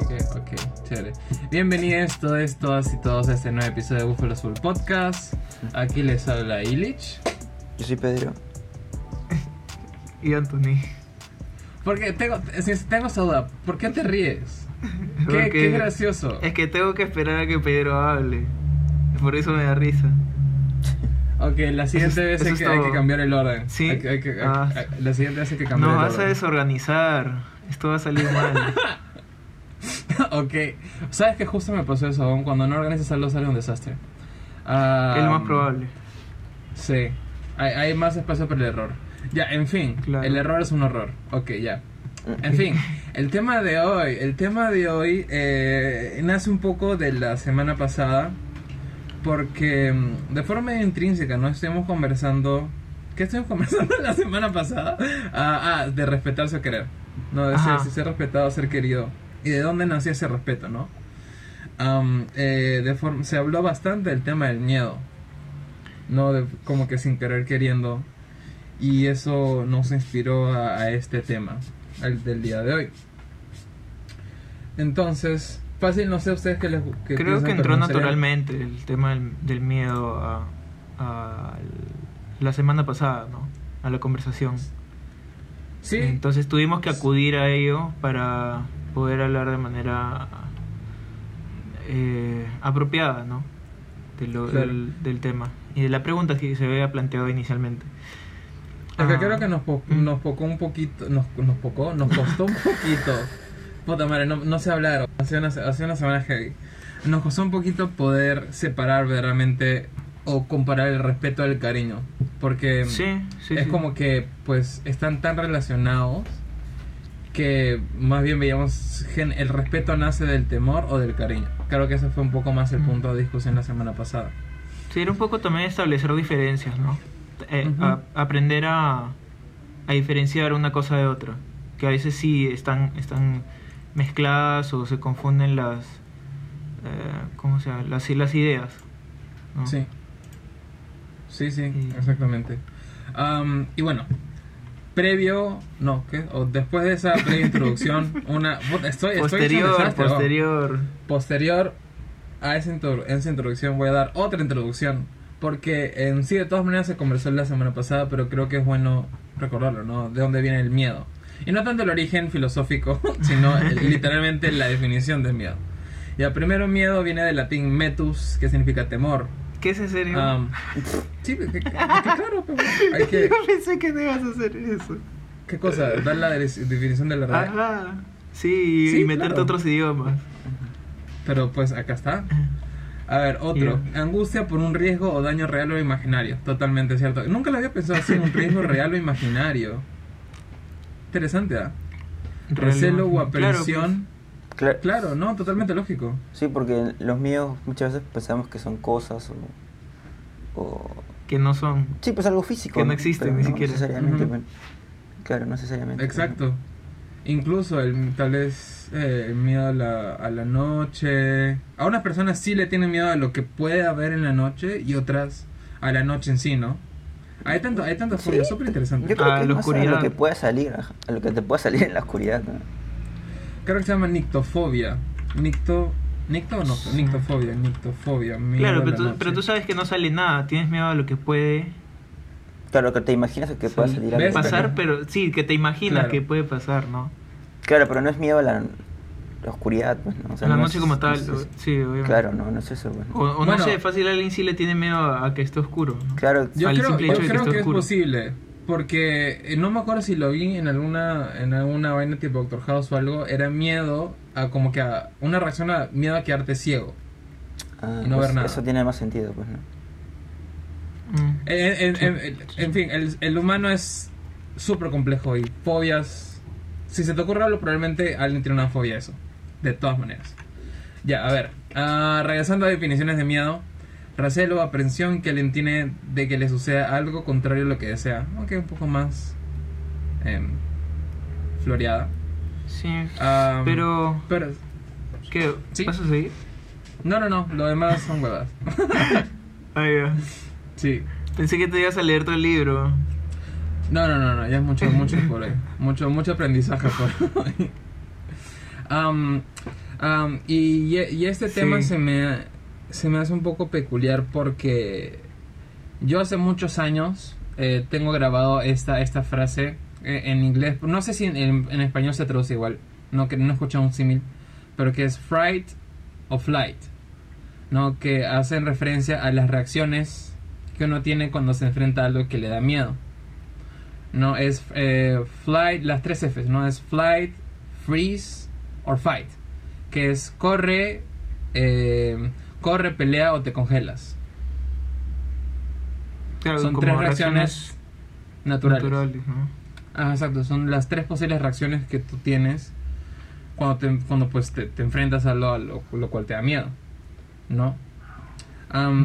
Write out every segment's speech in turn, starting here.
ok, ok, chévere. Bienvenidos todos, todas y todos a este nuevo episodio de Buffalo Soul Podcast. Aquí les habla Illich. Yo soy Pedro. Y Anthony. Porque tengo, si tengo esa duda, ¿por qué te ríes? Qué, qué gracioso. Es que tengo que esperar a que Pedro hable. Por eso me da risa. Ok, la siguiente Eso vez eso es que, hay que cambiar el orden. Sí. Hay que- hay que- hay- Ah. hay- la siguiente vez hay que cambiar No el vas a orden. desorganizar. Esto va a salir mal. ok, sabes que justo me pasó eso, aún cuando no organizas algo sale un desastre. Ah, es lo más probable. Sí, hay, hay más espacio para el error. Ya, en fin, Claro. el error es un horror. Ok, ya. En fin, el tema de hoy, el tema de hoy eh, nace un poco de la semana pasada, porque mm, de forma intrínseca, ¿no? Estuvimos conversando, ¿qué estuvimos conversando la semana pasada? Ah, ah, de respetarse o querer, ¿no? De ser, ser respetado, ser querido, y de dónde nació ese respeto, ¿no? Am, eh, de se habló bastante del tema del miedo, ¿no? De, como que sin querer queriendo, y eso nos inspiró a, a este tema al del día de hoy. Entonces, fácil, no sé ustedes qué les Creo que entró naturalmente el tema del, del miedo a, a la semana pasada, ¿no? A la conversación. Sí, Entonces tuvimos que acudir a ello para poder hablar de manera eh, apropiada, ¿no? De lo- Claro. del, del tema y de la pregunta que se había planteado inicialmente. Porque Ah, creo que nos, po- mm. nos pocó un poquito, nos, nos pocó, nos costó un poquito. Puta madre, no, no sé hablar, hace una, hace una semana heavy. Nos costó un poquito poder separar verdaderamente o comparar el respeto al cariño. Porque Sí, sí. es sí. como que pues están tan relacionados que más bien veíamos el respeto nace del temor o del cariño. Creo que ese fue un poco más el Mm. punto de discusión la semana pasada. Sí, era un poco también establecer diferencias, ¿no? Eh, Ujú. a- aprender a, a diferenciar una cosa de otra. Que a veces sí están, están mezcladas o se confunden las. eh, ¿Cómo se llama? Las, las ideas. ¿no? Sí. Sí, sí, Y- exactamente. Am, y bueno, previo, no, ¿qué? O después de esa previa introducción, una... Estoy, estoy Posterior, desastre, oh. posterior. Posterior a esa, esa introducción voy a dar otra introducción. Porque en sí, de todas maneras, se conversó la semana pasada, pero creo que es bueno recordarlo, ¿no? De dónde viene el miedo. Y no tanto el origen filosófico, sino el- literalmente la definición del miedo. Ya, primero miedo viene del latín metus, que significa temor. ¿Qué es en serio? Am, sí, que, que- que- claro, pero hay que... Yo pensé que no ibas a hacer eso. ¿Qué cosa? Dar la de- definición de la verdad. Ajá. Sí, Sí, y meterte claro. otros idiomas. Pero pues acá está. A ver, otro. Angustia por un riesgo o daño real o imaginario. Totalmente cierto. Nunca lo había pensado así, un riesgo real o imaginario. Interesante, ¿ah? Recelo o Claro, aprensión. Claro, Claro, no, totalmente lógico. Sí, porque los miedos muchas veces pensamos que son cosas o... o- pues, que no son. Sí, pues algo físico. Que no existen, ni no siquiera. necesariamente, pues. Claro, no necesariamente. pues, Exacto. Incluso el, tal vez eh, el miedo a la, a la noche. A unas personas sí le tienen miedo a lo que puede haber en la noche y otras a la noche en sí, ¿no? Hay tanto, hay tantas Sí. formas súper interesantes. Yo creo A que es la más a oscuridad. lo que pueda salir, a lo que te pueda salir en la oscuridad. ¿no? Creo que se llama nictofobia. Nicto. ¿Nicto o no? Nictofobia, nictofobia. miedo Claro, pero tú, pero tú sabes que no sale nada. Tienes miedo a lo que puede Claro, que te imaginas que pueda Sí, salir algo. pasar, pero sí, que te imaginas Claro. que puede pasar, ¿no? Claro, pero no es miedo a la, la oscuridad, pues, ¿no? O sea, la no noche es- como no tal, es- o- sí, obviamente. Claro, no, no es eso, pues, ¿no? O, o Bueno. no sé, fácil alguien sí le tiene miedo a, a que esté oscuro. ¿no? Claro, Yo creo, yo que que es posible. Porque eh, no me acuerdo si lo vi en alguna en alguna vaina tipo Doctor House o algo. Era miedo a como que a una reacción a miedo a quedarte ciego. ah, y no pues, ver nada. Eso tiene más sentido, pues, ¿no? Mm. En, en- en- en fin, el, el humano es súper complejo y fobias. Si se te ocurre algo, probablemente alguien tiene una fobia a eso. De todas maneras. Ya, a ver. ah, regresando a definiciones de miedo. Recelo, aprensión que alguien tiene de que le suceda algo contrario a lo que desea. Aunque un poco más em, floreada. Sí, Am, pero... pero- ¿Qué? ¿Sí? ¿Vas a seguir? no, no, no. Lo demás son huevas. Ah, ya. sí. Pensé que te ibas a leer todo el libro. No, no, no, no, ya es mucho, mucho por ahí. Mucho, mucho aprendizaje por ahí. Am, Am, y, y este Sí. tema se me, se me hace un poco peculiar porque yo hace muchos años eh, tengo grabado esta, esta frase eh, en inglés. No sé si en, español se traduce igual. No, que no un símil. Pero que es fright o flight. ¿no? Que hacen referencia a las reacciones que uno tiene cuando se enfrenta a algo que le da miedo. No es eh, flight, las tres Fs, ¿no? Es flight, freeze or fight. Que es corre, eh, corre, pelea o te congelas. Claro, Son tres reacciones naturales. naturales, ¿no? Ah, exacto, son las tres posibles reacciones que tú tienes cuando te, cuando pues te, te enfrentas a lo, a lo, lo cual te da miedo, ¿no?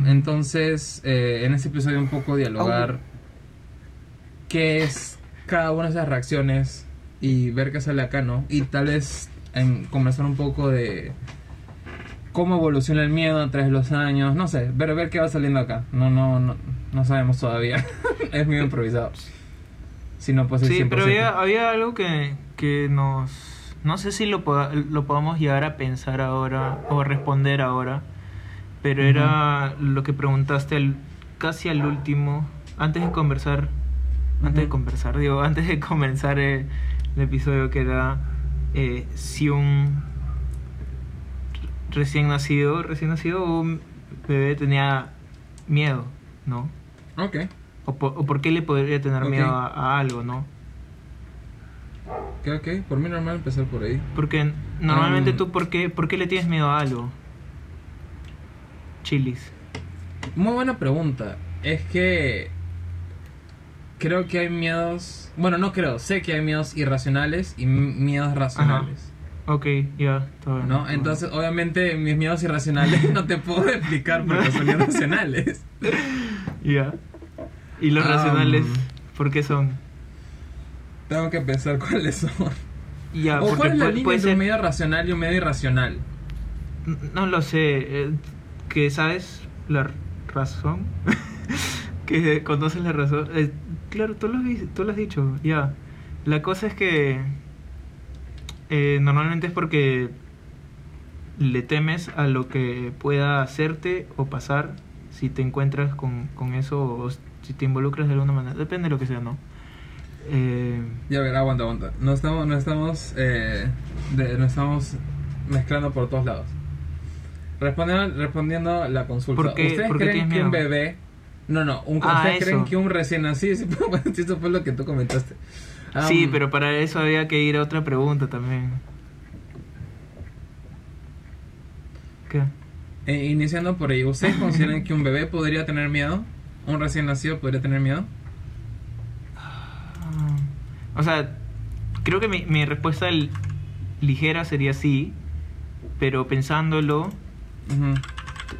Entonces, eh, en este episodio un poco dialogar qué es cada una de esas reacciones y ver qué sale acá, ¿no? Y tal vez em, conversar un poco de cómo evoluciona el miedo a través de los años, no sé, ver, ver qué va saliendo acá. No, no, no, no sabemos todavía. es muy improvisado. Si no, pues el Sí, 100%. pero había, había algo que, que nos... No sé si lo, poda- lo podamos llegar a pensar ahora o responder ahora, pero era lo que preguntaste al- casi al último, antes de conversar, antes de conversar, digo, antes de comenzar el, el episodio que era eh, si un recién nacido, recién nacido un bebé tenía miedo, ¿no? Ok. O por, o por qué le podría tener miedo a, a algo, ¿no? Ok, ok. Por mí normal empezar por ahí. Porque normalmente Um, tú, ¿por qué, ¿por qué le tienes miedo a algo? Chilis. Muy buena pregunta. Es que creo que hay miedos. Bueno, no creo. Sé que hay miedos irracionales y miedos racionales. Ok, ya, bien. ¿No? Entonces, obviamente, mis miedos irracionales no te puedo explicar porque son irracionales. Ya. ¿Y los Um, racionales? ¿Por qué son? Tengo que pensar cuáles son. Ya, o cuál es la puede, línea puede entre un medio racional y un medio irracional. No lo sé. eh, que sabes la razón. que conoces la razón. Eh, claro, tú lo, tú lo has dicho, ya. La cosa es que. Eh, normalmente es porque le temes a lo que pueda hacerte o pasar si te encuentras con, con eso o si te involucras de alguna manera. Depende de lo que sea, ¿no? Eh, Ya ver, aguanta, aguanta. No estamos, no estamos, eh, de- no estamos mezclando por todos lados. Respondiendo, respondiendo la consulta. ¿Por qué- ¿Ustedes por qué creen que un bebé... No, no, un, Ah, ¿ustedes creen eso. que un recién nacido... Sí, bueno, sí, eso fue lo que tú comentaste. Sí, pero para eso había que ir a otra pregunta también. ¿Qué? eh, iniciando por ahí, ¿ustedes consideran que un bebé podría tener miedo? ¿Un recién nacido podría tener miedo? Ah, O sea, creo que mi, mi respuesta ligera sería sí, pero pensándolo,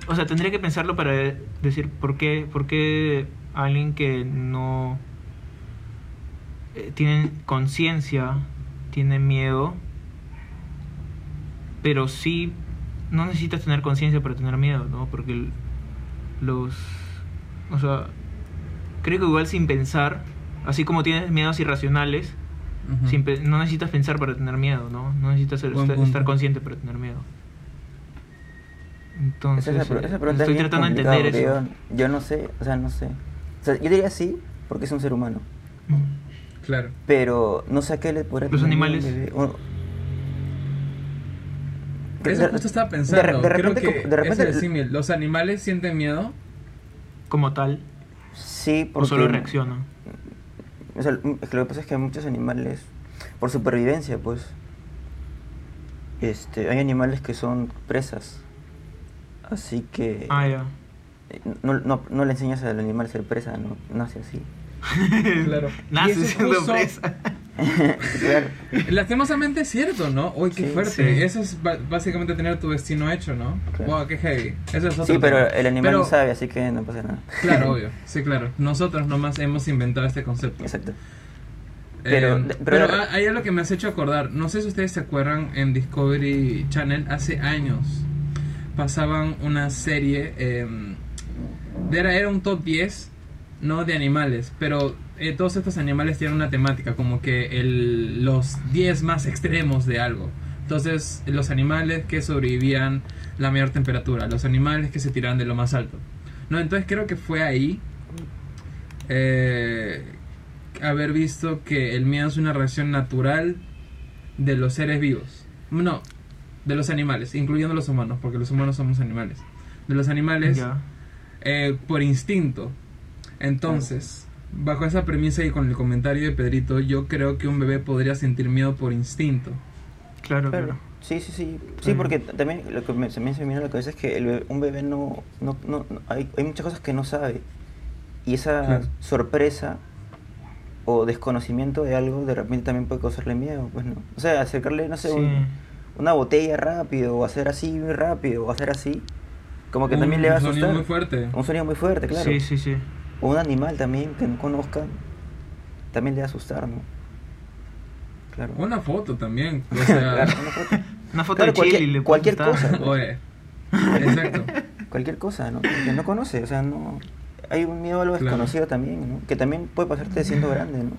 o sea, tendría que pensarlo para de- decir por qué, por qué alguien que no eh, tiene conciencia tiene miedo, pero sí no necesitas tener conciencia para tener miedo, ¿no? Porque los, o sea, creo que igual sin pensar, así como tienes miedos irracionales, sin pe- no necesitas pensar para tener miedo, ¿no? No necesitas Buen estar, consciente para tener miedo. Entonces, Esa, esa estoy es tratando de entender eso. Yo, yo no sé, o sea, no sé. O sea, yo diría sí, porque es un ser humano. Mm. Claro. Pero no sé a qué le podrá Los animales. O- Eso de- justo estaba de- pensando. de Creo repente que de repente- es el símil. ¿Los animales sienten miedo? Como tal, Sí, o porque... solo. O sea, es que lo que pasa es que muchos animales, por supervivencia, pues, este, hay animales que son presas. Así que Ah, ya. eh, no, no, no le enseñas al animal a ser presa, no nace así. Claro. Nace siendo justo- presa. claro. Lastimosamente es cierto, ¿no? Uy, qué Sí, fuerte. sí. Eso es básicamente tener tu destino hecho, ¿no? Claro. Wow, qué heavy. Eso es otro Sí, pero tema. el animal Pero- no sabe, así que no pasa nada. Claro, obvio. Sí, claro. Nosotros nomás hemos inventado este concepto. Exacto. Eh, Pero- pero pero- ah, hay algo que me has hecho acordar. No sé si ustedes se acuerdan en Discovery Channel hace años pasaban una serie. eh, era, era un top 10, no de animales, pero eh, todos estos animales tienen una temática, como que el, los 10 más extremos de algo. Entonces, los animales que sobrevivían la mayor temperatura, los animales que se tiraban de lo más alto. No, entonces creo que fue ahí eh, haber visto que el miedo es una reacción natural de los seres vivos. No, de los animales, incluyendo los humanos, porque los humanos somos animales. De los animales eh, por instinto. Entonces, bajo esa premisa y con el comentario de Pedrito, yo creo que un bebé podría sentir miedo por instinto. Claro, Claro. claro. Sí, sí, sí. Sí, Claro. porque también lo que me, se me viene a la cabeza es que el bebé- un bebé no... no, no, no- hay, hay muchas cosas que no sabe. Y esa Claro. sorpresa o desconocimiento de algo de repente también puede causarle miedo, pues no. O sea, acercarle, no sé, Sí. un- una botella rápido o hacer así muy rápido o hacer así, como que Un también le va a sonido asustar. muy fuerte. Un sonido muy fuerte, claro. Sí, sí, sí. O un animal también que no conozca, también le va a asustar, ¿no? Claro. Una foto también. O sea, Claro, una foto. Una foto Claro, de Chile cualquier- y le cualquier cosa. gustar. oye, exacto. cualquier cosa, ¿no? Que no conoce, o sea, no... Hay un miedo a lo Claro. desconocido también, ¿no? Que también puede pasarte siendo grande, ¿no?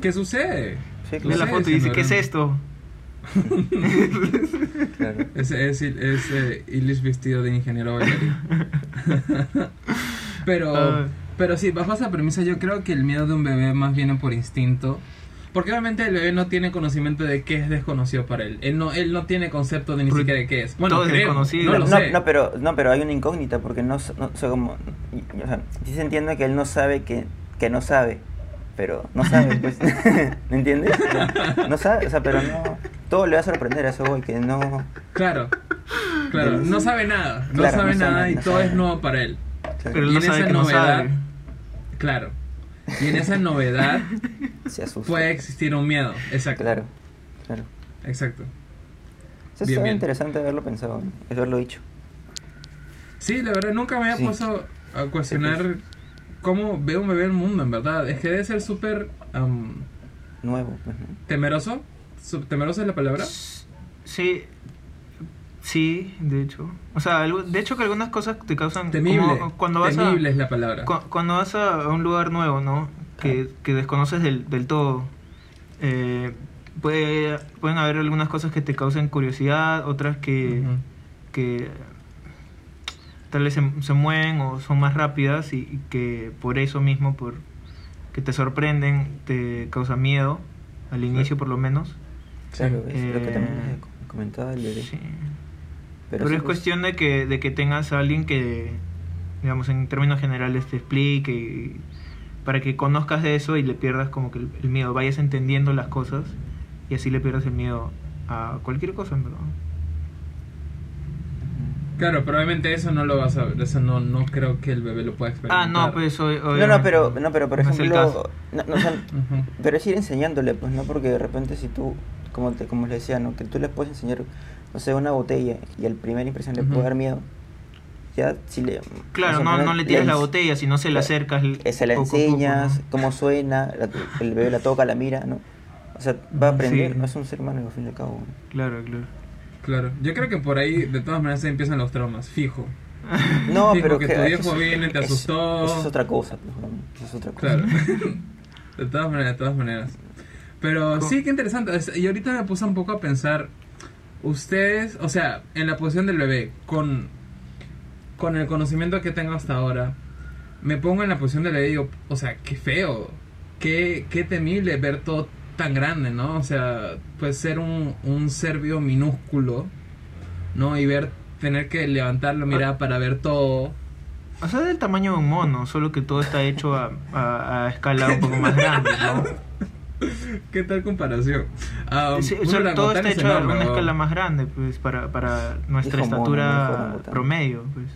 ¿Qué sucede? Sí, claro. la foto y dice, ¿qué es esto? claro. Es, es, es eh, vestido de ingeniero bailarín. Pero, Ah. pero sí, bajo esa premisa yo creo que el miedo de un bebé más viene por instinto. Porque obviamente el bebé no tiene conocimiento de qué es desconocido para él. Él no, él no tiene concepto de ni siquiera de qué es. Bueno, todo es desconocido. no No, lo no, sé. no, pero, no, pero hay una incógnita porque no, no o sea, como, o sea, sí se entiende que él no sabe que, que no sabe, pero no sabe, pues, ¿me entiendes? No sabe, o sea, pero no, todo le va a sorprender a eso voy, que no, Claro, claro, no sabe nada, no Claro, sabe no sabe, nada y no todo sabe. es nuevo para él. Claro, Pero él Y no en sabe esa que no novedad, sabe. claro, y en esa novedad se asusta. puede existir un miedo, exacto, Claro, claro. exacto. Eso Bien, bien. interesante haberlo pensado, ¿no? haberlo dicho. Sí, la verdad, nunca me había Sí. puesto a cuestionar cómo ve un bebé el mundo, en verdad. Es que debe ser súper am, Nuevo, pues, ¿no? temeroso. ¿Temeroso es la palabra? Sí, sí, de hecho. O sea, de hecho que algunas cosas te causan... Temible. como cuando vas Temible a, es la palabra. cu- cuando vas a un lugar nuevo, ¿no? Que, que desconoces del, del todo. eh, puede, pueden haber algunas cosas que te causen curiosidad, otras que, que tal vez se, se mueven o son más rápidas y, y que por eso mismo, por que te sorprenden, te causa miedo, al inicio por lo menos. Claro, es lo que también Eh, com- comentaba el bebé. Sí. Pero, Pero, sí, es pues, cuestión de que, de que tengas a alguien que, digamos, en términos generales te explique y- para que conozcas de eso y le pierdas como que el, el miedo, vayas entendiendo las cosas y así le pierdas el miedo a cualquier cosa, en verdad. Claro, probablemente eso no lo vas a ver. Eso no, no creo que el bebé lo pueda Ah, experimentar. no, pues No, no, pero, no, pero por no ejemplo, caso. no, no, o sea, Ujú. pero es ir enseñándole, pues, ¿no? Porque de repente si tú, como te, como les decía, ¿no? Que tú le puedes enseñar, no sé, una botella y al primera impresión le puede dar miedo, ya si le... Claro, o sea, no, no le tiras la botella, sino se la acercas. eh, se la poco poco, enseñas, ¿no? cómo suena, la- el bebé la toca, la mira, ¿no? O sea, va a aprender, sí. no es un ser humano al fin y al cabo. ¿no? Claro, claro. Claro, yo creo que por ahí de todas maneras se empiezan los traumas, fijo. No, Dijo pero que que tu es viejo viene, te asustó. Eso es otra cosa, pues. Eso es otra cosa. Claro. de todas maneras, de todas maneras. Pero sí, qué interesante. Es- Y ahorita me puse un poco a pensar, ustedes, o sea, en la posición del bebé, con, con el conocimiento que tengo hasta ahora, me pongo en la posición del bebé y digo, o sea, qué feo, qué, qué temible ver todo tan grande, ¿no? O sea, pues ser un, un ser vivo minúsculo, ¿no? Y ver, tener que levantar la mirada para ver todo. O sea, del tamaño de un mono, solo que todo está hecho a, a- a escala un poco más grande, ¿no? ¿Qué tal comparación? Ah, Sí, sea, todo está es hecho a enorme, una ¿no? escala más grande, pues, para, para nuestra mono, estatura promedio, pues.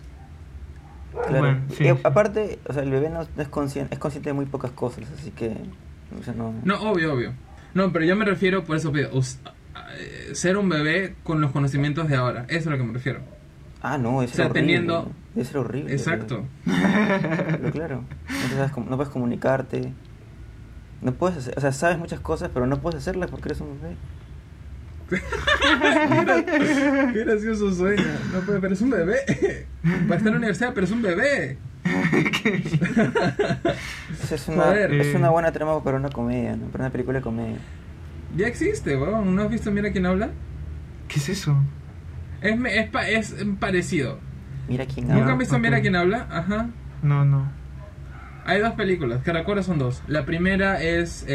Claro. Bueno, sí, y a- sí. aparte, o sea, el bebé no, es consciente, es consciente de muy pocas cosas, así que, o sea, no. No, obvio, obvio. No, pero yo me refiero, por eso pido, us- eh, ser un bebé con los conocimientos de ahora. Eso es a lo que me refiero. Ah, no, es O sea, horrible. teniendo- ser horrible. Exacto. Pero claro, no, sabes no puedes comunicarte. No puedes hacer, o sea, sabes muchas cosas, pero no puedes hacerlas porque eres un bebé. Qué gracioso suena. No puede, pero es un bebé. Va a estar en la universidad, pero es un bebé. Es una, Joder. es Eh. una buena trama para una comedia, ¿no? Para una película de comedia. Ya existe, weón. ¿No has visto Mira quién habla? ¿Qué es eso? Es, me- es, pa- es parecido. Mira quién Ya. ¿Nunca habla. han visto ok. Mira quién habla? Ajá. No, no. Hay dos películas, que recuerdo son dos. La primera es.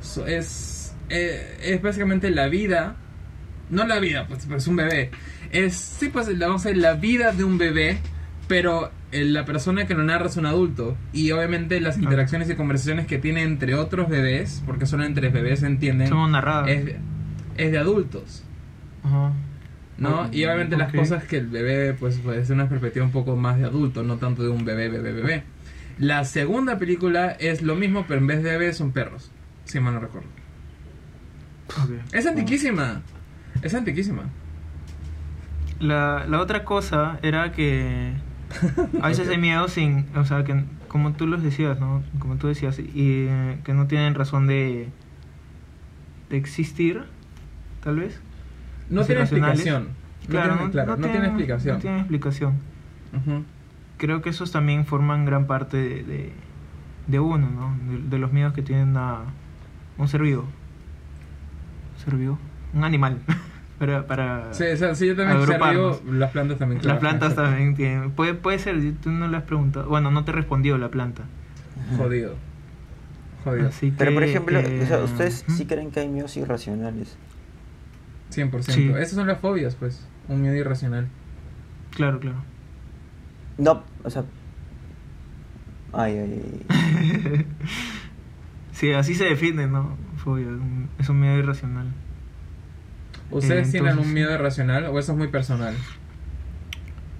so- es. eh, es básicamente la vida. No la vida, pues, es un bebé. Es. Sí, pues vamos a decir, la vida de un bebé, pero eh, la persona que lo narra es un adulto. Y obviamente las Ah. interacciones y conversaciones que tiene entre otros bebés, porque solo entre bebés entienden, Somos narradas. es, es de adultos. Ajá. ¿no? Ok. Y obviamente las cosas que el bebé, pues, puede ser una perspectiva un poco más de adulto, no tanto de un bebé, bebé, bebé. La segunda película es lo mismo, pero en vez de bebés son perros, si mal no recuerdo. Es antiquísima, es antiquísima. La, la otra cosa era que a veces hay miedo sin, o sea, que como tú los decías, ¿no? Como tú decías, y eh, que no tienen razón de, de existir, tal vez. No tiene explicación. No tiene, claro, no tiene explicación. No tienen explicación. Ujú. Creo que esos también forman gran parte de, de, de uno, ¿no? De, de los miedos que tienen a un ser vivo. ¿Ser vivo? Un animal. para, para Sí, o sea, si yo también Agruparnos. observo, las plantas también. Las plantas también tienen. Puede, puede ser, tú no le has preguntado. Bueno, no te respondió la planta. Jodido. Jodido. Así Pero por ejemplo, eh, o sea, ustedes ujú. sí creen que hay miedos irracionales. 100%. Sí. Esas son las fobias, pues. Un miedo irracional. Claro, claro. No, o sea. Ay, ay, ay. sí, así se define, ¿no? Fobia. un- Es un miedo irracional. ¿Ustedes Eh, tienen entonces- un miedo irracional o eso es muy personal?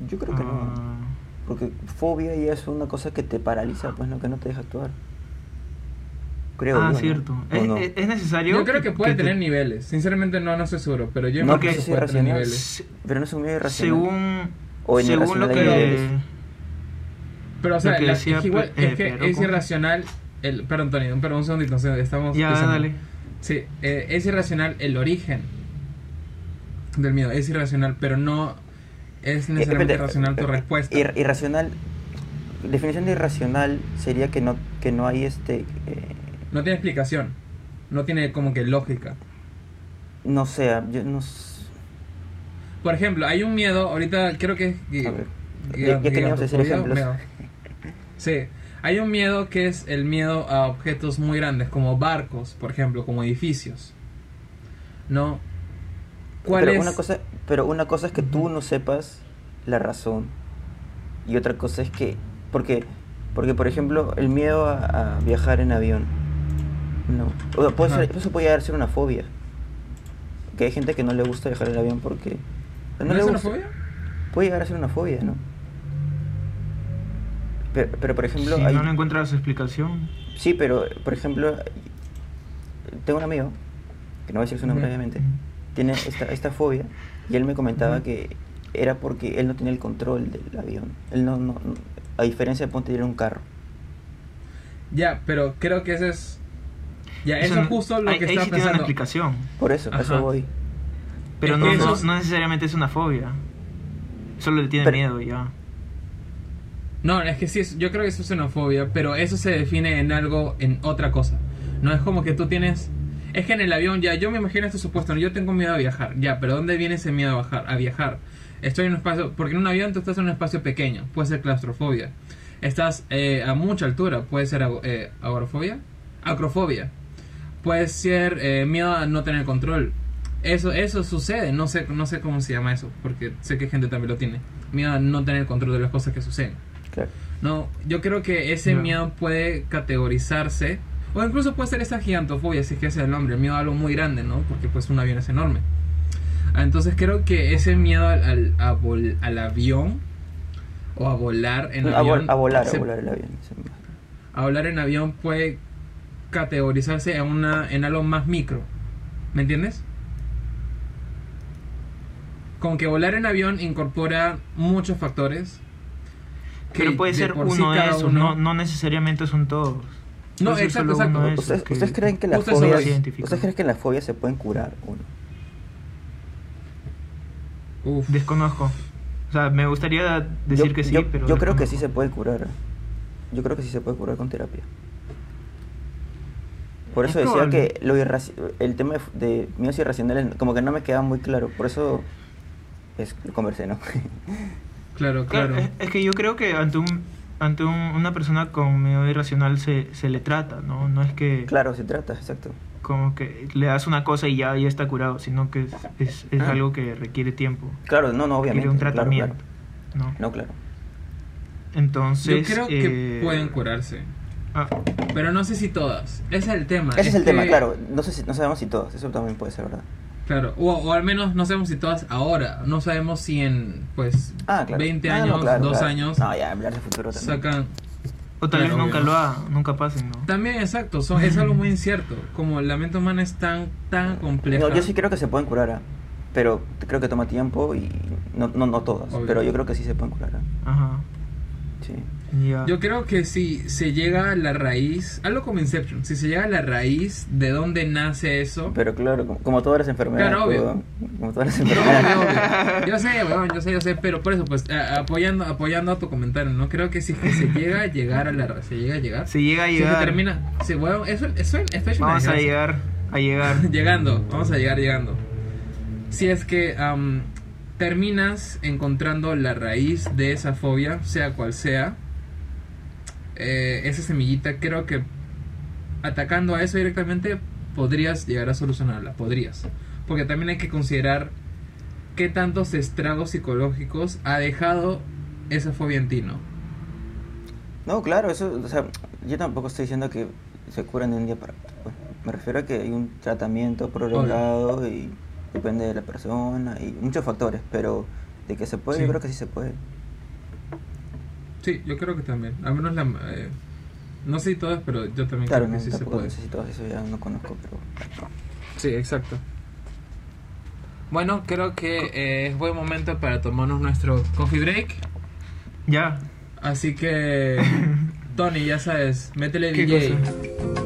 Yo creo que no. Ah, Porque fobia ya es una cosa que te paraliza, pues no, que no te deja actuar. Creo ah, yo, cierto. ¿O ¿Es, no? es- es necesario? Yo creo que puede te- tener niveles. Sinceramente no, no estoy seguro, pero yo No, creo que es puede tener niveles. Pero no es un miedo irracional. Según, O en según lo que... Pero o sea, Lo que la- decía, es, igual, eh, es que Pedro, es ¿cómo? irracional el... Perdón, Tony, un- perdón, un segundito, un segundito, estamos... Ya, pensando. dale. Sí, eh, es irracional el origen del miedo, es irracional, pero no es Eh, necesariamente espérate, irracional tu eh, respuesta. ir- irracional. Definición de irracional sería que no, que no hay este. eh, No tiene explicación, no tiene como que lógica. no sé, yo no. s- Por ejemplo, hay un miedo, ahorita creo que es... A ver, que- gigantofobia, ejemplos. miedo. Sí, hay un miedo que es el miedo a objetos muy grandes, como barcos, por ejemplo, como edificios. ¿No? ¿Cuál pero es? una cosa, pero una cosa es que tú no sepas la razón y otra cosa es que porque porque por ejemplo el miedo a, a viajar en avión no o sea, puede Ajá. ser, eso puede llegar a ser una fobia que hay gente que no le gusta viajar en avión porque no, ¿No le es una fobia? puede llegar a ser una fobia no pero, pero por ejemplo si hay no le encuentras explicación. sí pero por ejemplo tengo un amigo que no voy a decir su nombre obviamente tiene esta, esta fobia y él me comentaba que era porque él no tenía el control del avión. Él no, no, no- a diferencia de ponte en un carro. Ya, pero creo que ese es... Ya, eso, es justo lo que estaba sí tiene una pensando. explicación. Por eso, a eso voy. Pero Es no, no, necesariamente es una fobia. Solo le tiene Pero- miedo y ya. No, es que sí, es- yo creo que eso es una fobia, pero eso se define en algo, en otra cosa. No es como que tú tienes... Es que en el avión, ya, yo me imagino este supuesto, ¿no? yo tengo miedo a viajar, ya, pero ¿dónde viene ese miedo a, bajar, a viajar? Estoy en un espacio, porque en un avión tú estás en un espacio pequeño, puede ser claustrofobia. Estás eh, a mucha altura, puede ser eh, agorafobia, acrofobia. Puede ser eh, miedo a no tener control. Eso, eso sucede, no sé, no sé cómo se llama eso, porque sé que gente también lo tiene. Miedo a no tener control de las cosas que suceden. Claro. No, yo creo que ese Ya. miedo puede categorizarse, o incluso puede ser esa gigantofobia, si es que ese es el nombre, el miedo a algo muy grande, ¿no? Porque pues un avión es enorme. Ah, Entonces creo que ese miedo al, al, a vol- al avión, o a volar en a, vol- avión, a volar, se- a volar el avión. a volar en avión puede categorizarse en, una, en algo más micro. ¿Me entiendes? Como que volar en avión incorpora muchos factores. que Pero puede de ser uno de esos, uno- no, no necesariamente son todos. No, ser exacto, exacto. ¿Ustedes, que- ustedes creen que las fobias. ¿Ustedes creen que las fobias se pueden curar o no? Uf. Desconozco. O sea, me gustaría decir yo, que sí, yo- pero. yo creo que sí desconozco. se puede curar. Yo creo que sí se puede curar con terapia. Por eso Es decía probable. que lo el tema de, de miedos irracionales como que no me quedaba muy claro. Por eso es, conversé, ¿no? Claro, Claro, claro. Es, es que yo creo que ante un ante un- una persona con miedo irracional se, se le trata, ¿no? No es que claro, se trata, exacto. como que le das una cosa y ya, ya está curado, sino que es, es, es Ah. algo que requiere tiempo, Claro, no, no, obviamente. requiere un tratamiento, claro. ¿no? No, claro. Entonces... Yo creo que eh, pueden curarse. ah, Pero no sé si todas. Ese es el tema. Ese es el tema, claro. No, sé si, no sabemos si todos, eso también puede ser verdad. Claro, o, o al menos no sabemos si todas ahora. No sabemos si en, pues, Ah, claro. 20 Ah, no, años, claro, 2 claro. años, No, ya, hablar de futuro también. sacan... o tal Claro, vez nunca obvio. lo hagan, nunca pasen, ¿no? También, exacto, son, es algo muy incierto. Como la mente humana es tan, tan compleja. No, yo sí creo que se pueden curar, ¿ah? pero creo que toma tiempo y no, no, no todas, Obvio. pero yo creo que sí se pueden curar. ¿ah? Ajá. Sí. Yo creo que si se llega a la raíz, algo como Inception, si se llega a la raíz de dónde nace eso, Pero claro, como, como todas las enfermedades. Claro, obvio. Como todas las No, enfermedades. obvio, obvio. Yo sé, weón, yo sé, yo sé, pero por eso, pues, a- apoyando, apoyando a tu comentario, ¿no? Creo que si es que se llega a llegar a la ra- se llega a llegar. Se llega a si es que llegar. termina. Sí, weón, eso, eso, esto es Vamos a llegar, a llegar. llegando, vamos a llegar llegando. Si es que am, terminas encontrando la raíz de esa fobia, sea cual sea, eh, esa semillita, creo que atacando a eso directamente podrías llegar a solucionarla, podrías. Porque también hay que considerar qué tantos estragos psicológicos ha dejado esa fobia en ti, ¿no? No, claro, eso, o sea, yo tampoco estoy diciendo que se curan de un día para otro. Me refiero a que hay un tratamiento prolongado y depende de la persona y muchos factores, pero de que se puede, Sí. yo creo que sí se puede. Sí, yo creo que también. Al menos la... eh, no sé si todas, pero yo también Claro, creo no, que sí se puede. necesito eso, ya no conozco, pero... Sí, exacto. Bueno, creo que eh, es buen momento para tomarnos nuestro coffee break. Ya. Así que, Tony, ya sabes, métele ¿Qué DJ. cosa?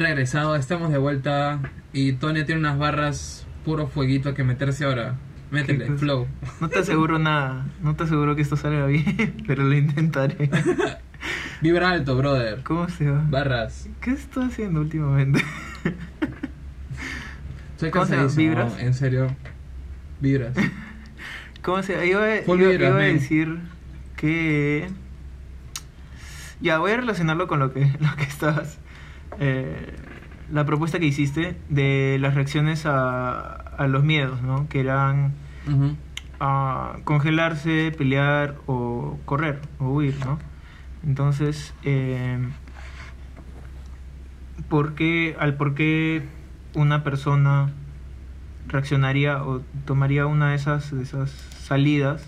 Regresado, estamos de vuelta y Tony tiene unas barras puro fueguito que meterse ahora. Métele, flow. No te aseguro nada, no te aseguro que esto salga bien, pero lo intentaré. Vibra alto, brother. ¿Cómo se va? Barras. ¿Qué estoy haciendo últimamente? Soy ¿Cómo se llama? ¿Vibras? en serio. Vibras. ¿Cómo se Iba, a- Full iba- vibras, iba a decir que... Ya, voy a relacionarlo con lo que, lo que estabas... eh, la propuesta que hiciste de las reacciones a, a los miedos, ¿no? Que eran a congelarse, pelear o correr o huir, ¿no? Entonces, eh, ¿por qué, al por qué una persona reaccionaría o tomaría una de esas, de esas salidas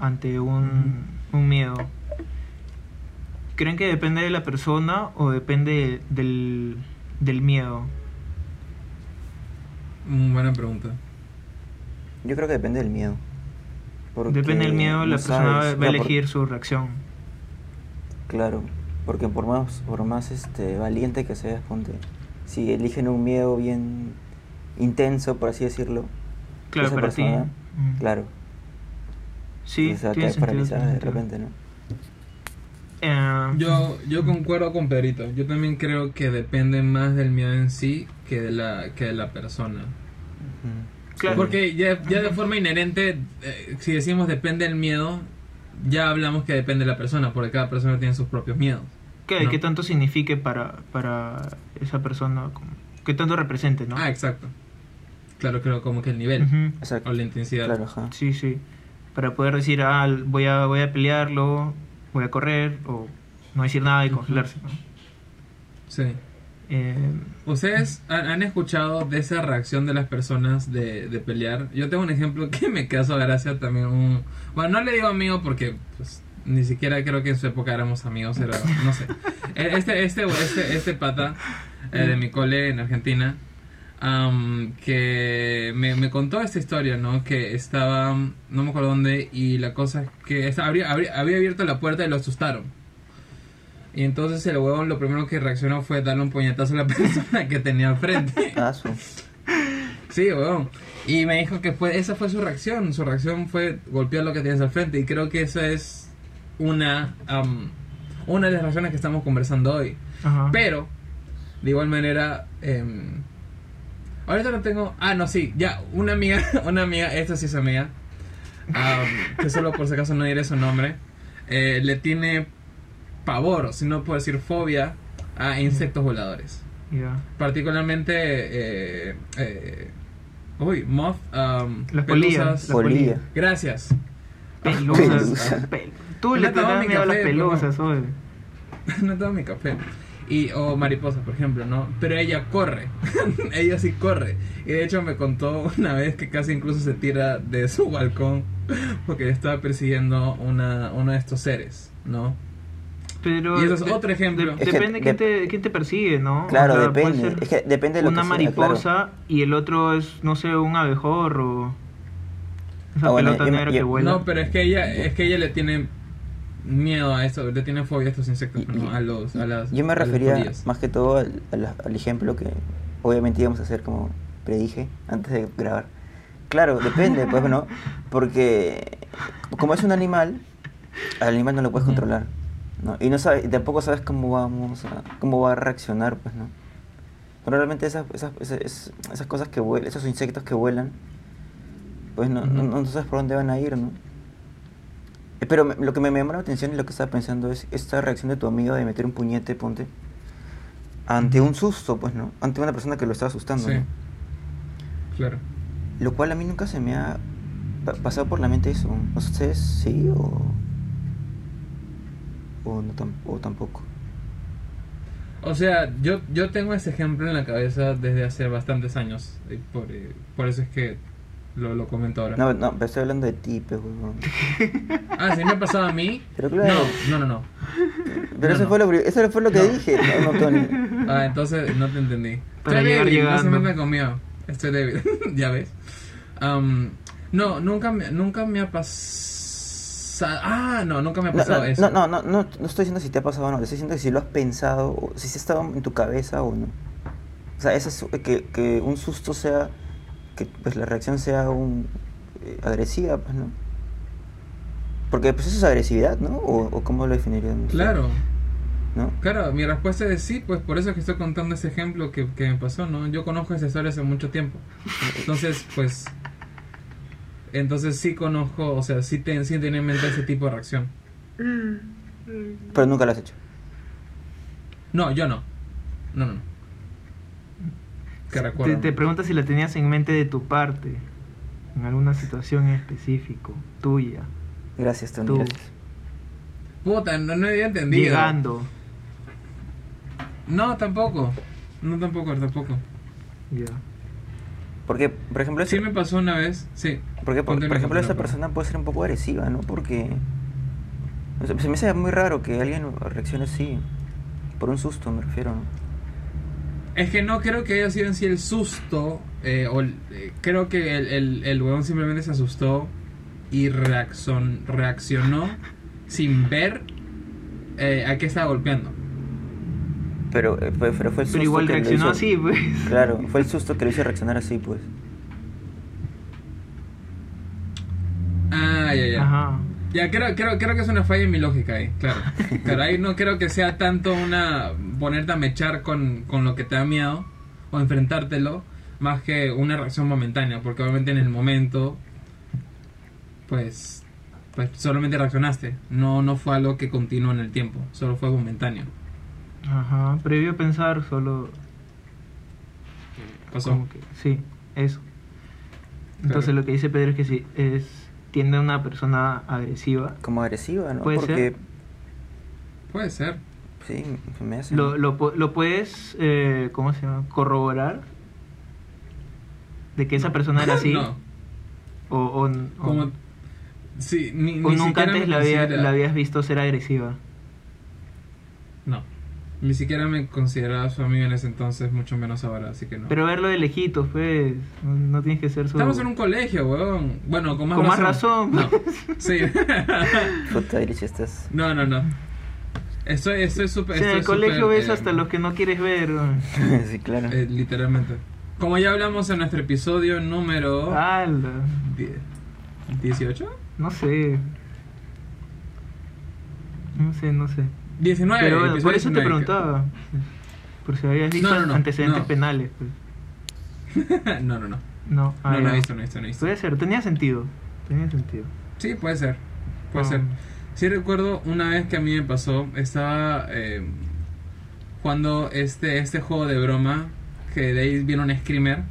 ante un, un miedo? ¿Creen que depende de la persona o depende del, del miedo? Mm, buena pregunta. Yo creo que depende del miedo. Depende del miedo, la persona sabes, va a por- elegir su reacción. Claro, porque por más, por más este, valiente que seas, ponte, si eligen un miedo bien intenso, por así decirlo, Claro, esa para persona, Mm. claro, Sí, o sea, tiene cae sentido, paralizada tiene de sentido. repente, ¿no? Eh, Yo, yo concuerdo con Pedrito. Yo también creo que depende más del miedo en sí que de la, que de la persona. Claro. Porque ya, ya de forma inherente, eh, si decimos depende del miedo, ya hablamos que depende de la persona, porque cada persona tiene sus propios miedos. ¿Qué, ¿no? qué tanto signifique para, para esa persona? ¿Qué tanto represente, no? Ah, exacto. Claro, creo como que el nivel o la intensidad. Claro. Sí, sí. Para poder decir, ah, voy a, voy a pelearlo, voy a correr, o no decir nada y congelarse, ¿no? Sí. Eh, ¿Ustedes han, escuchado de esa reacción de las personas de, de pelear? Yo tengo un ejemplo que me causó gracia también. Un, bueno, no le digo amigo porque pues, ni siquiera creo que en su época éramos amigos, era, no sé. Eh, Este, este, este, este pata eh, de mi cole en Argentina, am, que me, me contó esta historia, ¿no? Que estaba, no me acuerdo dónde, y la cosa es que esta- habría- habría- había abierto la puerta y lo asustaron. Y entonces el huevón lo primero que reaccionó fue darle un puñetazo a la persona que tenía al frente. Ah. Sí, weón. Y me dijo que fue, esa fue su reacción. Su reacción fue golpear lo que tienes al frente. Y creo que esa es una, am, una de las razones que estamos conversando hoy. Ajá. Pero, de igual manera, em, ahorita no tengo. Ah, no, sí, ya, una amiga, una amiga, esta sí es amiga, am, que solo por si acaso no diré su nombre, eh, le tiene pavor, si no puedo decir fobia, a insectos voladores. Ya. Particularmente, eh, eh, uy, moth, am, Las pelusas. Las Polilla. polillas. Gracias. Pelusas. Pelusa. Pel- Tú le tomado tenés mi miedo a las café, pelusas, oye. no tomo mi café. Y, o mariposa, por ejemplo, ¿no? Pero ella corre. ella sí corre. Y de hecho me contó una vez que casi incluso se tira de su balcón porque estaba persiguiendo una, uno de estos seres, ¿no? Pero Y eso es de- otro ejemplo. de- Es que depende de- quién, te, quién te persigue, ¿no? Claro, O sea, puede depende. Es que depende de lo una que sea, claro. mariposa y el otro es, no sé, un abejorro. Esa Ah, bueno, pelota yo me- negra yo- que vuela. No, pero es que ella, es que ella le tiene miedo a esto, le tiene fobia a estos insectos, Y- ¿no? a los, a las, Yo me refería más que todo al, al- al ejemplo que obviamente íbamos a hacer como predije antes de grabar. Claro, depende, pues no, porque como es un animal, al animal no lo puedes controlar, ¿no? Y no sabes, y tampoco sabes cómo vamos a, cómo va a reaccionar, pues no. Probablemente esas, esas, esas, esas cosas que vuelan, esos insectos que vuelan, pues no, no, no sabes por dónde van a ir, ¿no? Eh, Pero me- lo que me, me llamó la atención y lo que estaba pensando es esta reacción de tu amigo de meter un puñete, ponte, ante un susto, pues, ¿no? Ante una persona que lo estaba asustando, Sí. ¿no? Claro. Lo cual a mí nunca se me ha pa- pasado por la mente eso. ¿A ustedes sí o, o, no tam- o tampoco? O sea, yo, yo tengo ese ejemplo en la cabeza desde hace bastantes años. y por, eh, por eso es que lo, lo comento ahora. No, no, pero estoy hablando de ti, pues, huevón. Ah, ¿sí me ha pasado a mí? Pero claro. No, no, no, no. Pero No, eso, no. Fue lo, eso fue lo que No. dije, no, no, Tony. Ah, entonces no te entendí. Para Estoy llegar débil, no se llegando. metan conmigo. Estoy débil, ya ves. Am, no, nunca me, nunca me ha pasado... Ah, no, nunca me ha No, pasado no, eso. no, no, no, no, no estoy diciendo si te ha pasado o no, estoy diciendo si lo has pensado, o si se ha estado en tu cabeza o no. O sea, ese su- que, que un susto sea, que pues la reacción sea un, eh, agresiva, pues, ¿no? Porque pues eso es agresividad, ¿no? ¿O, o cómo lo definirían? Claro, ¿No? claro, mi respuesta es sí, pues por eso es que estoy contando ese ejemplo que, que me pasó, ¿no? Yo conozco esa historia hace mucho tiempo. Entonces, pues... Entonces sí conozco, o sea, sí, ten, sí tenía en mente ese tipo de reacción. Pero nunca lo has hecho. No, yo no. No, no, no. Te, preguntas si la tenías en mente de tu parte, en alguna situación en específico, tuya, Gracias, Tony. Tú. Gracias. Puta, no, no había entendido. llegando. No, tampoco. No, tampoco, tampoco. Ya. Porque, por ejemplo, Sí ese- me pasó una vez, sí. porque, por, por ejemplo, esa persona puede ser un poco agresiva, ¿no? Porque o sea, se me hace muy raro que alguien reaccione así. Por un susto, me refiero, ¿no? Es que no creo que haya sido en sí el susto. eh, o el- eh, creo que el, el, el huevón simplemente se asustó y reaccion- reaccionó sin ver eh, a qué estaba golpeando. Pero, fue, pero fue el susto Pero igual que reaccionó hizo- así, pues. Claro, fue el susto que lo hizo reaccionar así, pues. Ah, ya, ya. Ajá. Ya, creo, creo, creo que es una falla en mi lógica ahí, claro. Claro, ahí no creo que sea tanto una ponerte a mechar con, con lo que te da miedo o enfrentártelo, más que una reacción momentánea, porque obviamente en el momento, pues, pues solamente reaccionaste, no, no fue algo que continuó en el tiempo, solo fue momentáneo. Ajá. Previo a pensar, solo. Pasó. que- sí, eso. Entonces Claro. lo que dice Pedro es que si es tiende a una persona agresiva, Como agresiva, ¿no? Puede Porque, ser. Puede ser. sí, me hace. lo, lo, pu- lo puedes, eh, ¿cómo se llama? Corroborar de que esa persona era así. No, O, o, o- como... Sí, ni, o ni nunca antes la, había- la habías visto ser agresiva. No, ni siquiera me consideraba su amigo en ese entonces, mucho menos ahora, así que no. Pero verlo de lejitos, pues, no, no tienes que ser su... Estamos en un colegio, weón. Bueno, con más Con más razón. razón. No. Sí. Puta, estás. no, no, no. Estoy estoy súper. Sí, en el colegio súper, ves eh, hasta los que no quieres ver. ¿no? sí, claro. eh, literalmente. como ya hablamos en nuestro episodio número ¡Hala! die- 18, No sé. No sé, no sé. 19. Pero bueno, por eso te 19. preguntaba. Por si habías visto No, no, no, antecedentes no. penales. Pues. no, no, no. No, ah, No, no he visto, no he visto, no he visto. Puede ser, tenía sentido. Tenía sentido. Sí, puede ser. Puede Ah. ser. Sí recuerdo una vez que a mí me pasó, estaba eh, jugando este, este juego de broma, que de ahí viene un screamer.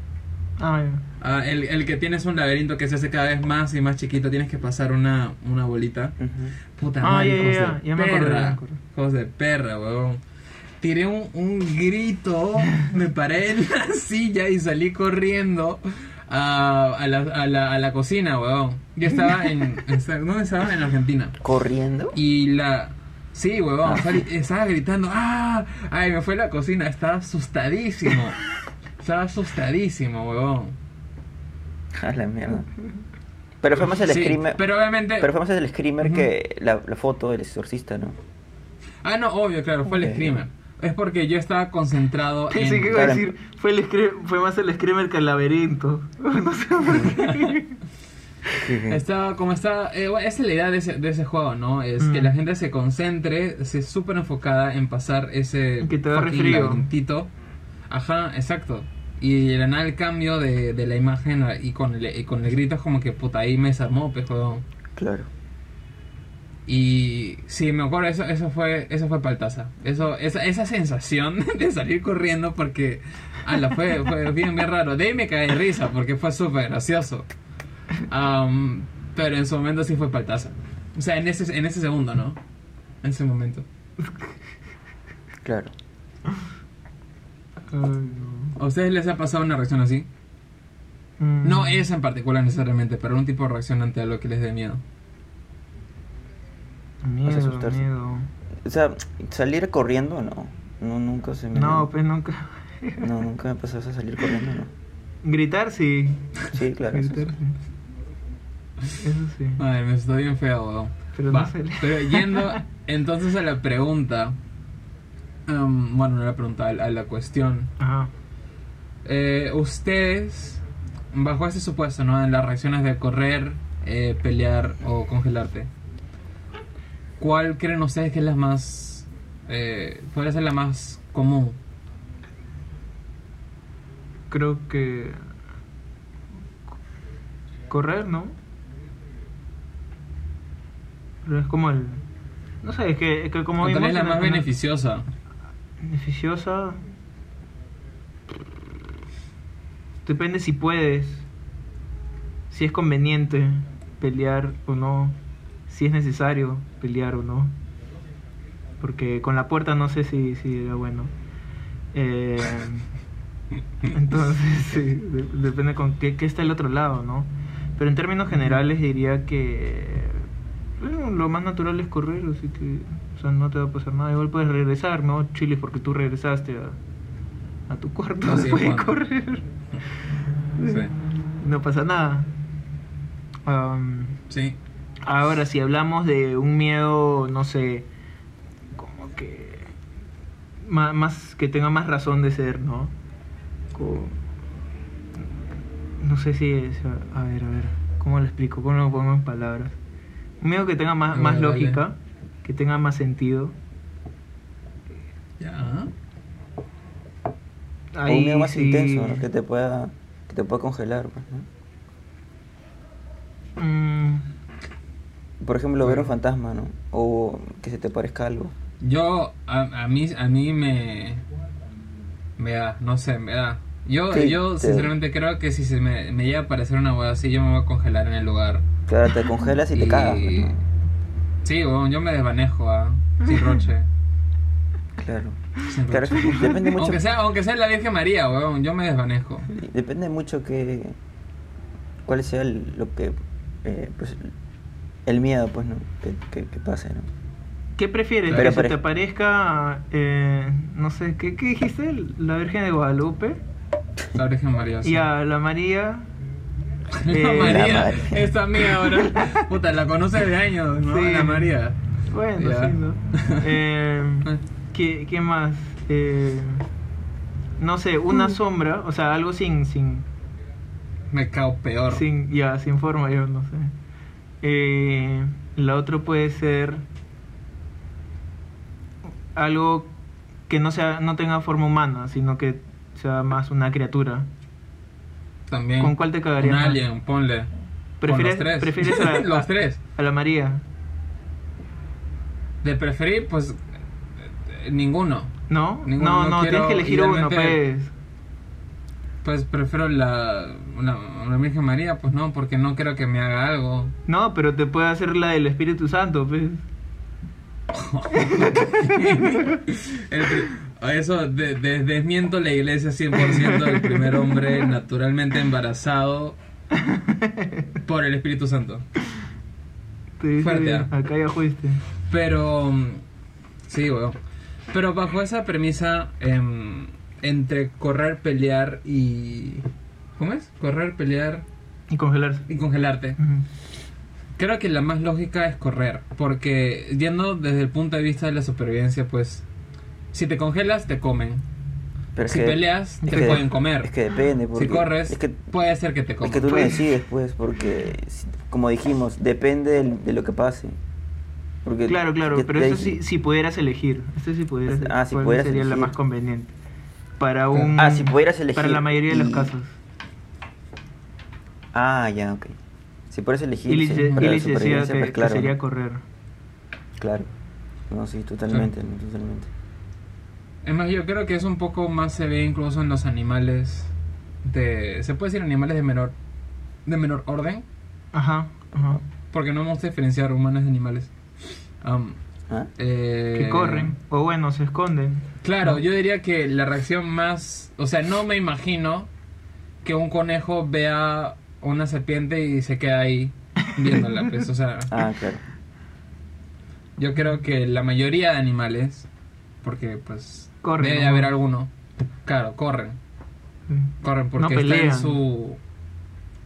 Ah, ya. Ah, el, el que tienes un laberinto que se hace cada vez más y más chiquito, tienes que pasar una, una bolita. Ujú. Puta Ah, madre, hijos ya, de ya, ya me acordé, me perra. acordé. De perra, weón. Tiré un, un grito, me paré en la silla y salí corriendo a, a, la, a, la, a la cocina, weón. Yo estaba en... en- ¿Dónde estaba? En Argentina. Corriendo. Y la... Sí, huevón, salí- estaba gritando, ¡ah! Ay, me fue a la cocina, estaba asustadísimo. Estaba asustadísimo, huevón. A la mierda. Pero fue más el Sí, screamer. pero obviamente... Pero fue más el screamer que la, la foto del exorcista, ¿no? Ah, no, obvio, claro, fue el screamer. Es porque yo estaba concentrado Pensé en... que iba a decir, fue, el fue más el screamer que el laberinto. No sé por qué. Estaba, como está, eh, bueno, esa es la idea de ese, de ese juego, ¿no? Es que Mm. la gente se concentre, se súper enfocada en pasar ese Que te da. Ajá, exacto. Y de nada el cambio de, de la imagen y con, el, y con el grito es como que puta ahí me desarmó, juego. Claro. Y sí, me acuerdo, eso, eso fue, eso fue paltaza. Eso, esa, esa sensación de salir corriendo porque, ala, fue, fue bien, bien raro. De ahí me caí de risa porque fue súper gracioso. Am, pero en su momento sí fue paltaza. O sea, en ese, en ese segundo, ¿no? En ese momento. Claro. Ay, no. ¿A ustedes les ha pasado una reacción así? Mm. No esa en particular necesariamente, pero un tipo de reacción ante algo que les dé miedo. Miedo, asustarse. miedo. O sea, salir corriendo, no. No, nunca se me. No, pues nunca. No, nunca me pasó eso, salir corriendo, no. Gritar sí. Sí, claro. Gritar sí. sí. Eso sí. Ay, me estoy bien feo, weón. Pero Va, no sale. pero yendo entonces a la pregunta. Am, bueno, no la pregunta, a la, cuestión. Ajá. Eh, ustedes, bajo ese supuesto, ¿no? En las reacciones de correr, eh, pelear o congelarte, ¿cuál creen ustedes que es la más. Eh, podría ser la más común? Creo que. Correr, ¿no? Pero es como el. No sé, es que, es que como ¿O tal vimos vez la más beneficiosa? Beneficiosa. Depende si puedes. Si es conveniente pelear o no. Si es necesario pelear o no. Porque con la puerta no sé si, si era bueno. Eh, entonces, sí, de- depende con qué, qué está el otro lado, ¿no? Pero en términos generales diría que bueno, lo más natural es correr, así que o sea, no te va a pasar nada. Igual puedes regresar, ¿no? Chiles, porque tú regresaste a, a tu cuarto Así es, después de Juan. correr. Sí. No pasa nada. Sí. Ahora, si hablamos de un miedo, no sé, como que ma- más, que tenga más razón de ser, ¿no? No sé si es, a ver, a ver, ¿cómo lo explico? ¿Cómo lo pongo en palabras? Un miedo que tenga más, más dale. Que tenga más sentido. Ya. O un miedo más sí- intenso, ¿no? Que te pueda, que te pueda congelar, pues, ¿no? Mm, Por ejemplo, ver un fantasma, ¿no? O que se te parezca algo. Yo, a, a mí, a mí me, me da, no sé, me da. Yo, Sí, yo te- sinceramente creo que si se me, me llega a aparecer una hueá así, yo me voy a congelar en el lugar. Claro, te congelas y te cagas, pues, ¿no? Sí, weón, yo me desvanejo, ah, sin roche. Claro. sin Claro, roche. depende mucho. Aunque sea, aunque sea la Virgen María, weón, yo me desvanejo. Depende mucho que cuál sea el- lo que eh, pues el miedo pues no que, que, que pase no ¿Qué prefieres? Pero ¿Que se te parezca, eh, no sé, ¿qué, qué dijiste? ¿La Virgen de Guadalupe? La Virgen María. sí. Y a la María. La María, La esta mía ahora. Puta, la conoces de años, ¿no? Sí. La María. Bueno, Ya. sí, ¿no? Eh, ¿qué, qué más? Eh, no sé, una sombra, o sea, algo sin, sin, Me cago peor. sin, ya, sin forma, yo no sé. Eh, la otra puede ser algo que no sea, no tenga forma humana, sino que sea más una criatura. También. ¿Con cuál te cagarías Un más? alien, ponle. ¿Prefieres, Con los tres. prefieres a, la- los tres. a la María? De preferir, pues. Ninguno. ¿No? Ninguno, no, no tienes que elegir uno, pues. Pues prefiero la. Una, una Virgen María, pues no, porque no creo que me haga algo. No, pero te puede hacer la del Espíritu Santo, pues. El eso de- de- desmiento la iglesia 100% el primer hombre naturalmente embarazado por el Espíritu Santo. Te Fuerte, ¿ah? acá ya fuiste. Pero. Sí, weón. Pero bajo esa premisa, em, entre correr, pelear y. ¿Cómo es? Correr, pelear Y congelarse. y congelarte. Creo que la más lógica es correr. Porque yendo desde el punto de vista de la supervivencia, pues. Si te congelas, te comen. Pero es Si que- peleas, es te que- pueden comer. Es que depende. Porque si corres, es que, puede ser que te es coman. que tú lo Pues- decides, pues, porque, como dijimos, depende de lo que pase. Porque Claro, claro, pero eso sí, si pudieras elegir. Este si pudieras Ah, si ¿cuál pudieras sería la más conveniente. Para un... Ah, si pudieras elegir. Para la mayoría de los y- casos. Ah, ya, ok. Si puedes elegir. Sí, para la Illich decía que, pues, que claro, sería ¿no? correr. Claro. No, sí, totalmente, no, totalmente. Es más, yo creo que eso un poco más se ve incluso en los animales de... ¿Se puede decir animales de menor, de menor orden? Ajá, ajá. Porque no vamos a diferenciar humanos de animales. ¿Ah? eh, Que corren. O bueno, se esconden. Claro, ¿no? yo diría que la reacción más... O sea, no me imagino que un conejo vea una serpiente y se queda ahí viéndola. Pues, o sea, Ah, claro. yo creo que la mayoría de animales, porque pues Corren, debe haber alguno, claro, corren. Sí. Corren porque No están en pelean. su...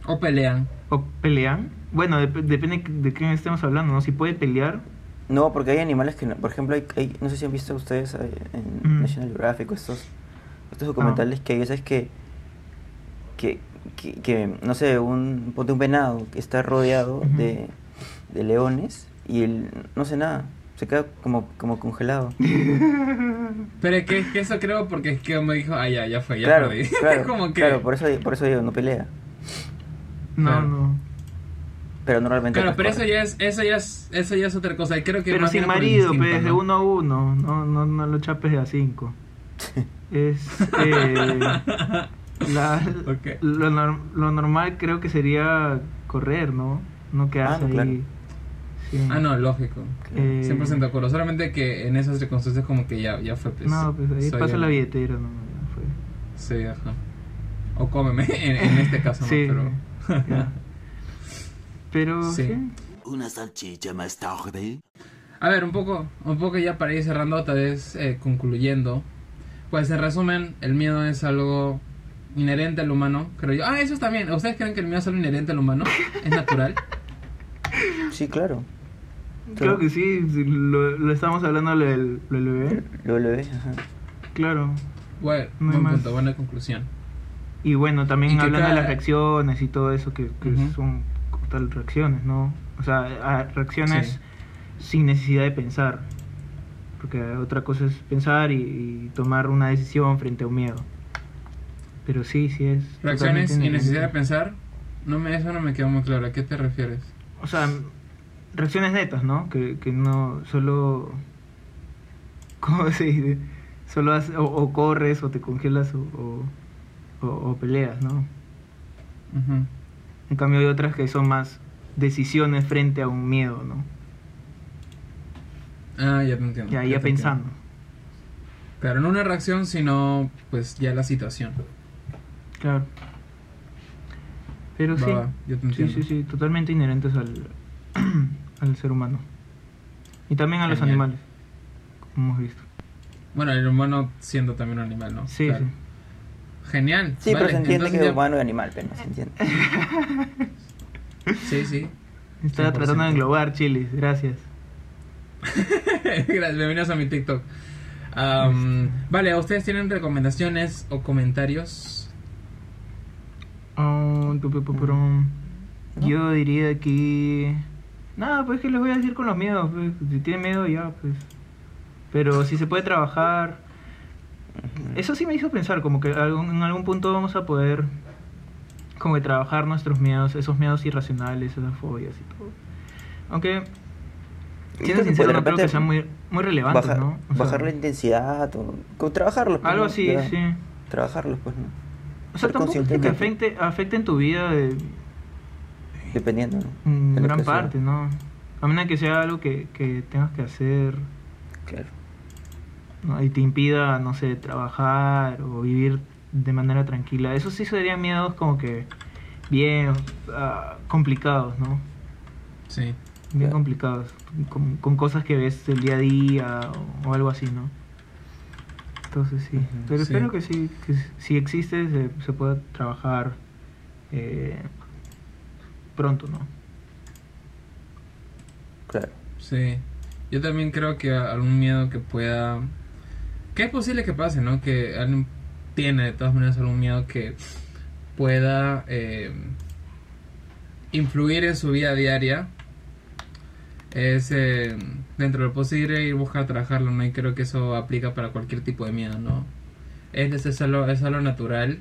O pelean. ¿O pelean? Bueno, dep- depende de quién estemos hablando, ¿no? Si puede pelear. No, porque hay animales que, no- por ejemplo, hay, hay- no sé si han visto ustedes eh, en Mm. National Geographic estos, Ah. estos documentales que hay veces que, que, que, que, no sé, un, ponte un venado que está rodeado de, de leones y él no hace nada, se queda como, como congelado. Pero es que, es que eso creo porque es que me dijo, ah, ya, ya fue, ya claro, perdí. claro, Como que... claro, por eso, por eso digo, no pelea. No, Claro. no. Pero normalmente... Claro, pero eso ya es, eso ya es, eso ya es otra cosa. Y creo que Pero sin marido, instinto, pues, de ¿no? uno a uno. No, no, no lo chapes de a cinco. Es. eh, la- lo, lo normal creo que sería correr, ¿no? No quedarse Ah, no, ahí. Ah, no, lógico. Eh, 100% de acuerdo. Solamente que en esas circunstancias como que ya, ya fue. Pues, No, pues ahí soy pasa el- la billetera, no, ya fue. Sí, ajá. O cómeme, en, en este caso no, Sí, pero... ya. Pero Sí. sí. Una salchicha más tarde. A ver, un poco, un poco ya para ir cerrando, tal vez eh, concluyendo. Pues en resumen, el miedo es algo inherente al humano, creo yo. Ah, eso también. ¿Ustedes creen que el miedo es algo inherente al humano? ¿Es natural? Sí, claro. Creo que sí, lo, lo estamos hablando lo del, lo del bebé. Lo, ves, ajá. Claro. Bueno, No buen punto, buena conclusión. Y bueno, también Y hablando de las reacciones y todo eso, que, que son tal reacciones, ¿no? O sea, a- reacciones Sí. sin necesidad de pensar. Porque otra cosa es pensar y, y tomar una decisión frente a un miedo. Pero sí, sí es. Reacciones sin necesidad de pensar. No me, eso no me quedó muy claro. ¿A qué te refieres? O sea, reacciones netas, ¿no? Que, que no solo. ¿Cómo se dice? Solo o, o corres o te congelas o, o, peleas, ¿no? Ujú. En cambio hay otras que son más decisiones frente a un miedo, ¿no? Ah, ya te entiendo. Ya, ya pensando. entiendo. Claro, no una reacción, sino pues ya la situación. Claro. Pero sí. yo te Sí, entiendo. sí, sí, totalmente inherentes al, al ser humano. Y también a los Genial. animales, como hemos visto. Bueno, el humano siendo también un animal, ¿no? Sí, Claro. sí. Genial. Sí, pero se entiende que ya- es humano y animal, pero no se entiende. Sí, sí. Estaba 100%. tratando de englobar chilis, gracias. Gracias, bienvenidos a mi TikTok. Am, vale, ¿ustedes tienen recomendaciones o comentarios? Pu- pum. Yo diría que... Nada, pues que les voy a decir con los miedos. pues. Si tienen miedo, ya, pues. Pero si se puede trabajar... Eso sí me hizo pensar, como que algún- en algún punto vamos a poder como que trabajar nuestros miedos, esos miedos irracionales, esas fobias y todo. Aunque, siendo sincero, no creo que sean muy, muy relevantes, bajar, ¿no? O sea, bajar la intensidad o trabajarlos. pues, Algo así, sí. Trabajarlos, pues, ¿no? O sea, Ser tampoco es que afecte en tu vida de, Dependiendo, ¿no? De lo gran sea. parte, ¿no? A menos que sea algo que, que tengas que hacer Claro. ¿no? y te impida, no sé, trabajar o vivir de manera tranquila. Eso sí serían miedos como que bien ah, complicados, ¿no? Sí. Bien complicados, con, con cosas que ves del día a día o, o algo así, ¿no? Entonces sí, pero Sí. espero que sí, que si existe se, se pueda trabajar eh, pronto, ¿no? Claro. Sí. Yo también creo que algún miedo que pueda... Que es posible que pase, ¿no? Que alguien tiene de todas maneras algún miedo que pueda eh, influir en su vida diaria. Es eh, dentro de lo posible ir a buscar trabajarlo, ¿no? Y creo que eso aplica para cualquier tipo de miedo, ¿no? Es, es, algo, es algo natural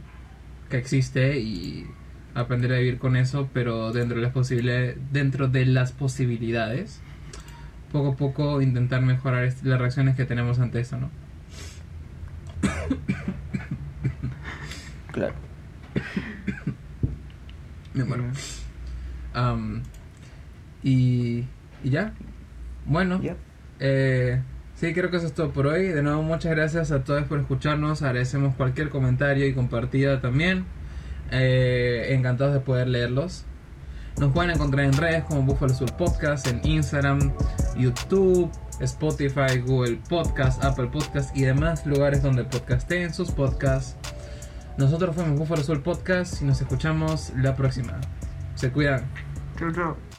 que existe y aprender a vivir con eso, pero dentro de las posibilidades, dentro de las posibilidades, poco a poco intentar mejorar las reacciones que tenemos ante eso, ¿no? Claro. Me muero. Am, y, y ya. Bueno, eh, sí, creo que eso es todo por hoy. De nuevo, muchas gracias a todos por escucharnos. Agradecemos cualquier comentario y compartida también. Eh, encantados de poder leerlos. Nos pueden encontrar en redes como Buffalo Sur Podcast, en Instagram, YouTube, Spotify, Google Podcast, Apple Podcast y demás lugares donde podcasteen sus podcasts. Nosotros fuimos Buffalo Sur Podcast y nos escuchamos la próxima. Se cuidan. Chau, chau.